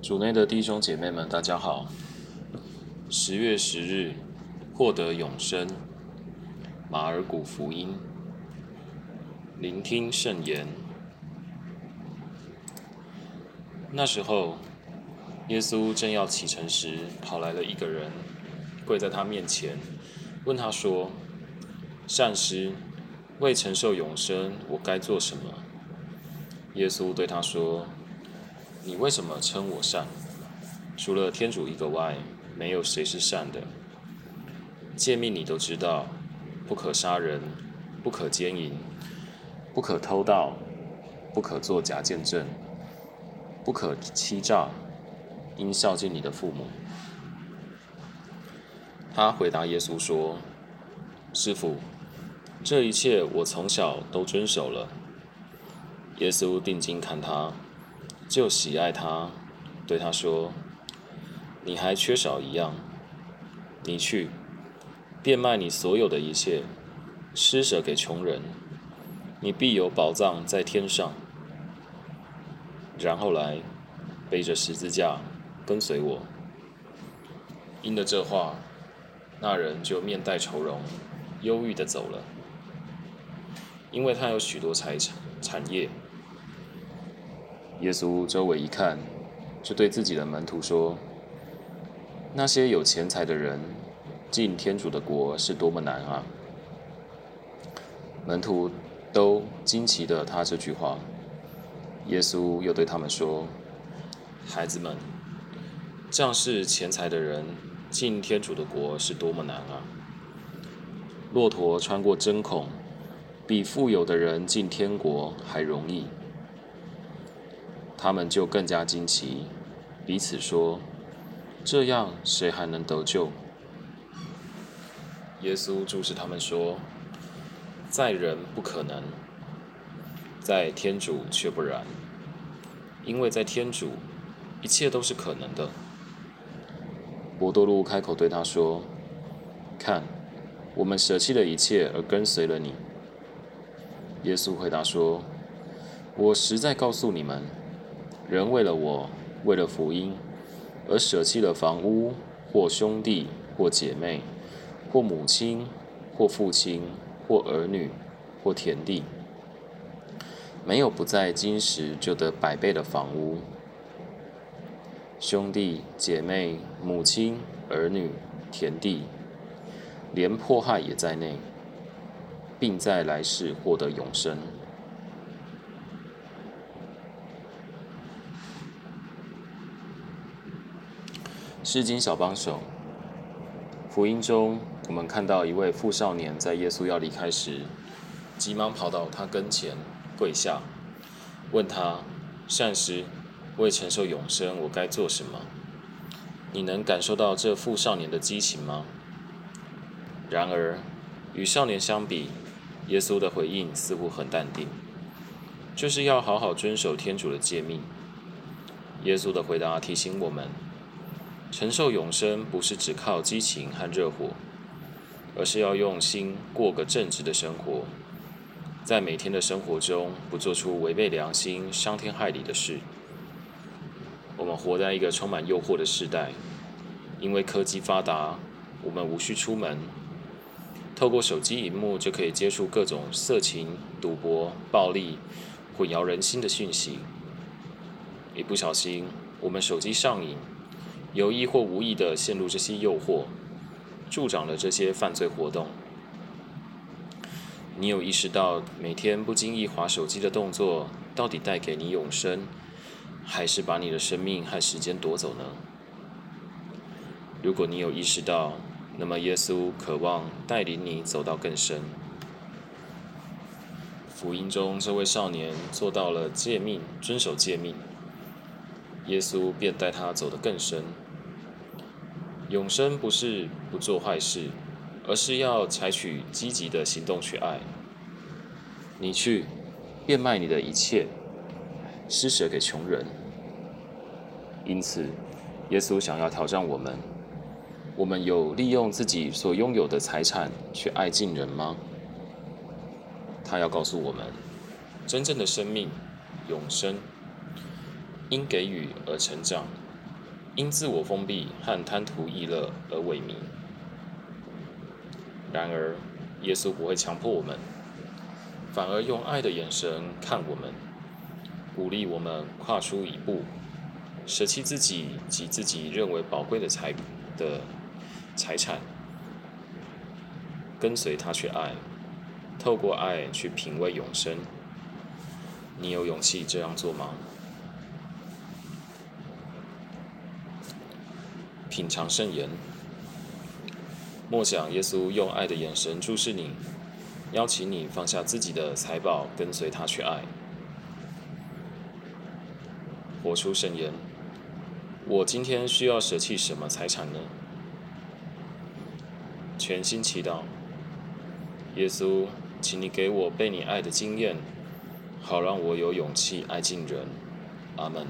主内的弟兄姐妹们，大家好。十月十日，获得永生。马尔谷福音，聆听圣言。那时候，耶稣正要启程时，跑来了一个人，跪在他面前，问他说：“善师，为承受永生，我该做什么？”耶稣对他说：“你为什么称我善？除了天主一个外，没有谁是善的。诫命你都知道：不可杀人，不可奸淫，不可偷盗，不可作假见证，不可欺诈，应孝敬你的父母。”他回答耶稣说：“师傅，这一切我从小都遵守了。”耶稣定睛看他，就喜爱他，对他说：“你还缺少一样，你去，变卖你所有的一切，施舍给穷人，你必有宝藏在天上。然后来，背着十字架，跟随我。”应了这话，那人就面带愁容，忧郁的走了，因为他有许多财产产业。耶稣周围一看，就对自己的门徒说：“那些有钱财的人进天主的国是多么难啊！”门徒都惊奇的他这句话。耶稣又对他们说：“孩子们，仗势钱财的人进天主的国是多么难啊！骆驼穿过针孔，比富有的人进天国还容易。”他们就更加惊奇，彼此说：“这样谁还能得救？”耶稣注视他们说：“在人不可能，在天主却不然，因为在天主，一切都是可能的。”伯多禄开口对他说：“看，我们舍弃了一切而跟随了你。”耶稣回答说：“我实在告诉你们。”人为了我，为了福音，而舍弃了房屋，或兄弟，或姐妹，或母亲，或父亲，或儿女，或田地，没有不在今时就得百倍的房屋、兄弟姐妹、母亲、儿女、田地，连迫害也在内，并在来世获得永生。诗经小帮手。福音中，我们看到一位富少年在耶稣要离开时，急忙跑到他跟前跪下，问他：“善师，为承受永生，我该做什么？”你能感受到这富少年的激情吗？然而，与少年相比，耶稣的回应似乎很淡定，就是要好好遵守天主的诫命。耶稣的回答提醒我们。承受永生不是只靠激情和热火，而是要用心过个正直的生活，在每天的生活中不做出违背良心、伤天害理的事。我们活在一个充满诱惑的时代，因为科技发达，我们无需出门，透过手机荧幕就可以接触各种色情、赌博、暴力、混淆人心的讯息。一不小心，我们手机上瘾。有意或无意地陷入这些诱惑，助长了这些犯罪活动。你有意识到每天不经意划手机的动作，到底带给你永生，还是把你的生命和时间夺走呢？如果你有意识到，那么耶稣渴望带领你走到更深。福音中这位少年做到了诫命，遵守诫命。耶稣便带他走得更深。永生不是不做坏事，而是要采取积极的行动去爱。你去变卖你的一切，施舍给穷人。因此，耶稣想要挑战我们：我们有利用自己所拥有的财产去爱近人吗？他要告诉我们，真正的生命，永生。因给予而成长，因自我封闭和贪图逸乐而萎靡。然而，耶稣不会强迫我们，反而用爱的眼神看我们，鼓励我们跨出一步，舍弃自己及自己认为宝贵的财的财产，跟随他去爱，透过爱去品味永生。你有勇气这样做吗？品尝圣言。默想耶稣用爱的眼神注视你，邀请你放下自己的财宝，跟随他去爱，活出圣言。我今天需要舍弃什么财产呢？全心祈祷，耶稣，请你给我被你爱的经验，好让我有勇气爱尽人。阿门。